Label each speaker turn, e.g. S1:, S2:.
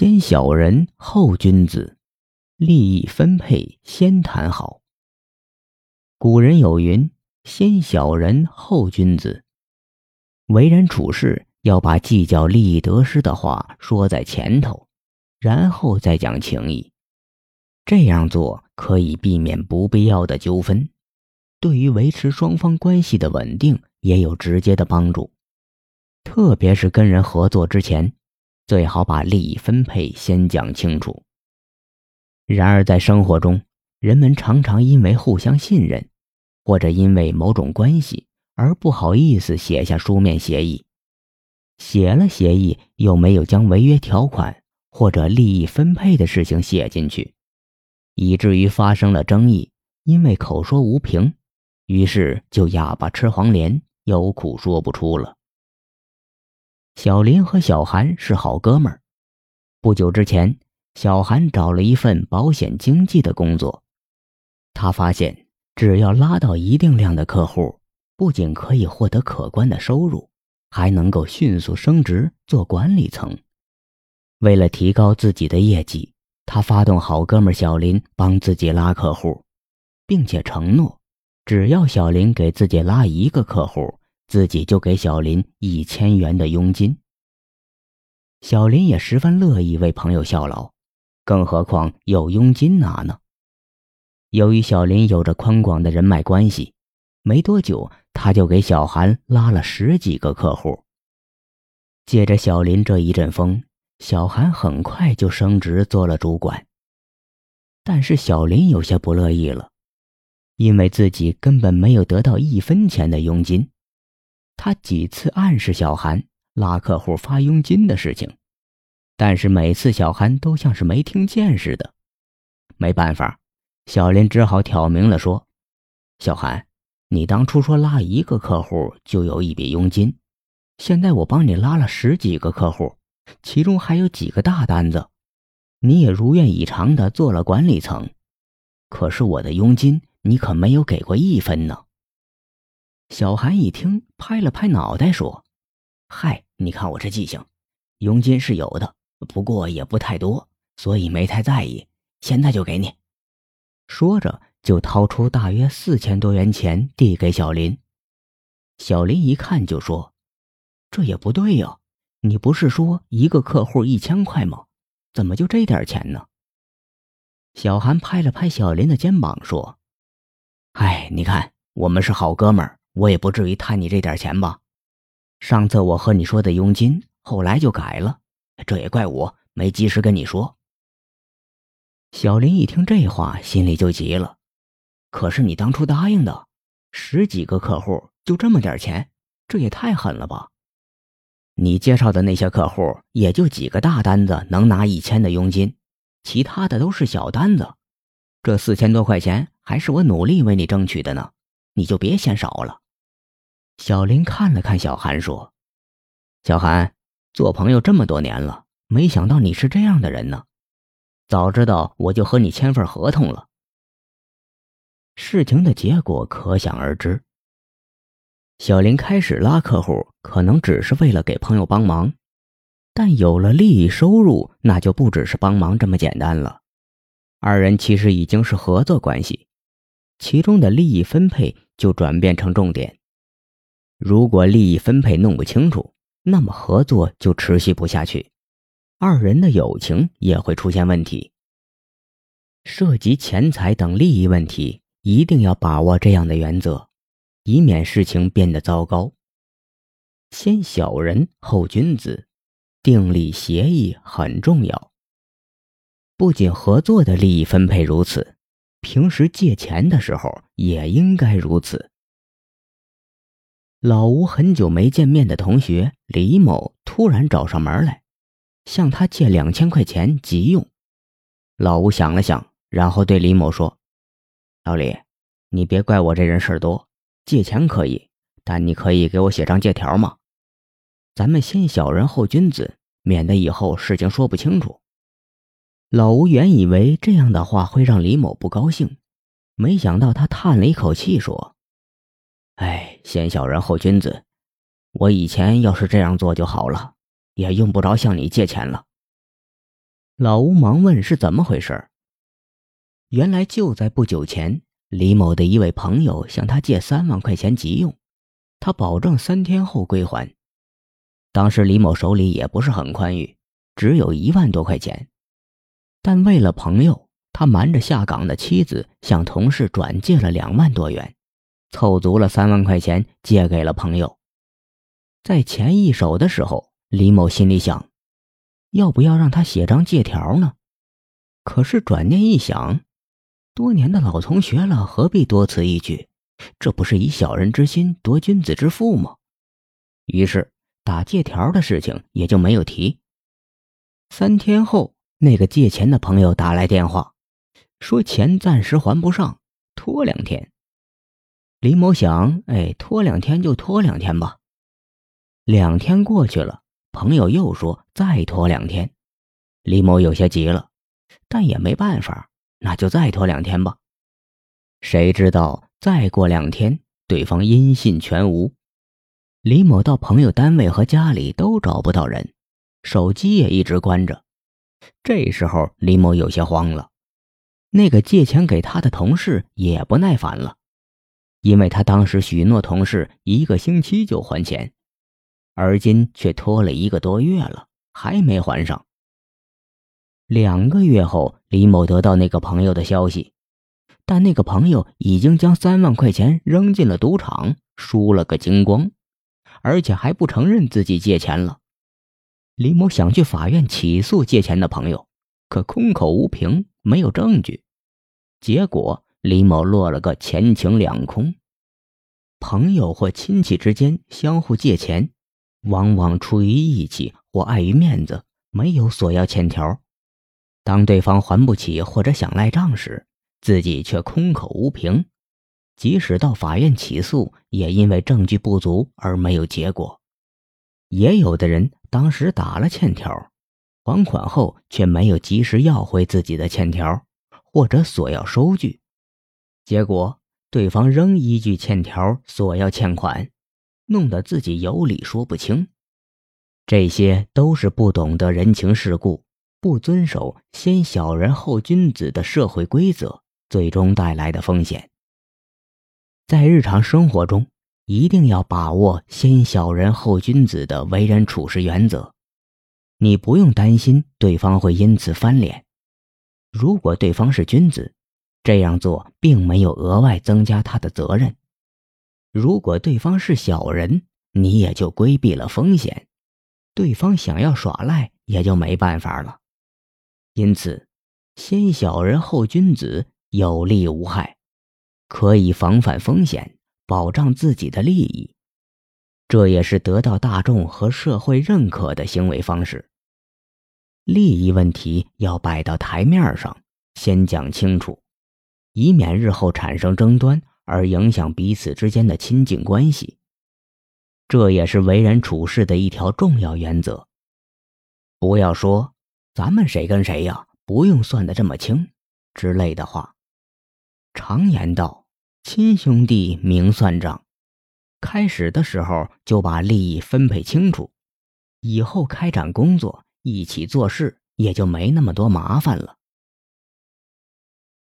S1: 先小人后君子，利益分配先谈好。古人有云：“先小人后君子。”为人处事要把计较利益得失的话说在前头，然后再讲情义。这样做可以避免不必要的纠纷，对于维持双方关系的稳定也有直接的帮助。特别是跟人合作之前。最好把利益分配先讲清楚。然而，在生活中，人们常常因为互相信任，或者因为某种关系而不好意思写下书面协议。写了协议，又没有将违约条款或者利益分配的事情写进去，以至于发生了争议。因为口说无凭，于是就哑巴吃黄连，有苦说不出了。小林和小韩是好哥们儿。不久之前，小韩找了一份保险经纪的工作。他发现，只要拉到一定量的客户，不仅可以获得可观的收入，还能够迅速升职做管理层。为了提高自己的业绩，他发动好哥们小林帮自己拉客户，并且承诺，只要小林给自己拉一个客户。自己就给小林一千元的佣金。小林也十分乐意为朋友效劳，更何况有佣金拿呢。由于小林有着宽广的人脉关系，没多久他就给小韩拉了十几个客户。借着小林这一阵风，小韩很快就升职做了主管。但是小林有些不乐意了，因为自己根本没有得到一分钱的佣金。他几次暗示小韩拉客户发佣金的事情，但是每次小韩都像是没听见似的。没办法，小林只好挑明了说：“小韩，你当初说拉一个客户就有一笔佣金，现在我帮你拉了十几个客户，其中还有几个大单子，你也如愿以偿的做了管理层，可是我的佣金你可没有给过一分呢。”小韩一听，拍了拍脑袋说：“嗨，你看我这记性，佣金是有的，不过也不太多，所以没太在意。现在就给你。”说着，就掏出大约四千多元钱递给小林。小林一看就说：“这也不对呀，你不是说一个客户一千块吗？怎么就这点钱呢？”小韩拍了拍小林的肩膀说：“哎，你看，我们是好哥们儿。”我也不至于贪你这点钱吧？上次我和你说的佣金，后来就改了，这也怪我没及时跟你说。小林一听这话，心里就急了。可是你当初答应的，十几个客户就这么点钱，这也太狠了吧？你介绍的那些客户，也就几个大单子能拿一千的佣金，其他的都是小单子。这四千多块钱，还是我努力为你争取的呢，你就别嫌少了。小林看了看小韩，说：“小韩，做朋友这么多年了，没想到你是这样的人呢。早知道我就和你签份合同了。”事情的结果可想而知。小林开始拉客户，可能只是为了给朋友帮忙，但有了利益收入，那就不只是帮忙这么简单了。二人其实已经是合作关系，其中的利益分配就转变成重点。如果利益分配弄不清楚，那么合作就持续不下去，二人的友情也会出现问题。涉及钱财等利益问题，一定要把握这样的原则，以免事情变得糟糕。先小人后君子，订立协议很重要。不仅合作的利益分配如此，平时借钱的时候也应该如此。老吴很久没见面的同学李某突然找上门来，向他借两千块钱急用。老吴想了想，然后对李某说：“老李，你别怪我这人事儿多，借钱可以，但你可以给我写张借条吗？咱们先小人后君子，免得以后事情说不清楚。”老吴原以为这样的话会让李某不高兴，没想到他叹了一口气说。哎，先小人后君子，我以前要是这样做就好了，也用不着向你借钱了。老吴忙问是怎么回事。原来就在不久前，李某的一位朋友向他借三万块钱急用，他保证三天后归还。当时李某手里也不是很宽裕，只有一万多块钱，但为了朋友，他瞒着下岗的妻子向同事转借了两万多元，凑足了三万块钱借给了朋友。在钱一手的时候，李某心里想，要不要让他写张借条呢？可是转念一想。多年的老同学了，何必多此一举？这不是以小人之心夺君子之腹吗？于是打借条的事情也就没有提。三天后，那个借钱的朋友打来电话，说钱暂时还不上，拖两天。李某想，哎，拖两天就拖两天吧。两天过去了，朋友又说再拖两天。李某有些急了，但也没办法。那就再拖两天吧。谁知道再过两天，对方音信全无。李某到朋友单位和家里都找不到人，手机也一直关着。这时候，李某有些慌了。那个借钱给他的同事也不耐烦了，因为他当时许诺同事一个星期就还钱，而今却拖了一个多月了，还没还上。两个月后，李某得到那个朋友的消息，但那个朋友已经将三万块钱扔进了赌场，输了个精光，而且还不承认自己借钱了。李某想去法院起诉借钱的朋友，可空口无凭，没有证据，结果李某落了个钱情两空。朋友或亲戚之间相互借钱，往往出于义气或碍于面子，没有索要欠条。当对方还不起或者想赖账时，自己却空口无凭，即使到法院起诉，也因为证据不足而没有结果。也有的人当时打了欠条，还款后却没有及时要回自己的欠条，或者索要收据，结果对方仍依据欠条索要欠款，弄得自己有理说不清。这些都是不懂得人情世故。不遵守“先小人后君子”的社会规则，最终带来的风险。在日常生活中，一定要把握“先小人后君子”的为人处事原则。你不用担心对方会因此翻脸。如果对方是君子，这样做并没有额外增加他的责任；如果对方是小人，你也就规避了风险，对方想要耍赖也就没办法了。因此，先小人后君子有利无害，可以防范风险，保障自己的利益。这也是得到大众和社会认可的行为方式。利益问题要摆到台面上，先讲清楚，以免日后产生争端而影响彼此之间的亲近关系。这也是为人处事的一条重要原则。不要说。咱们谁跟谁呀？不用算得这么清，之类的话。常言道：“亲兄弟明算账。”开始的时候就把利益分配清楚，以后开展工作、一起做事也就没那么多麻烦了。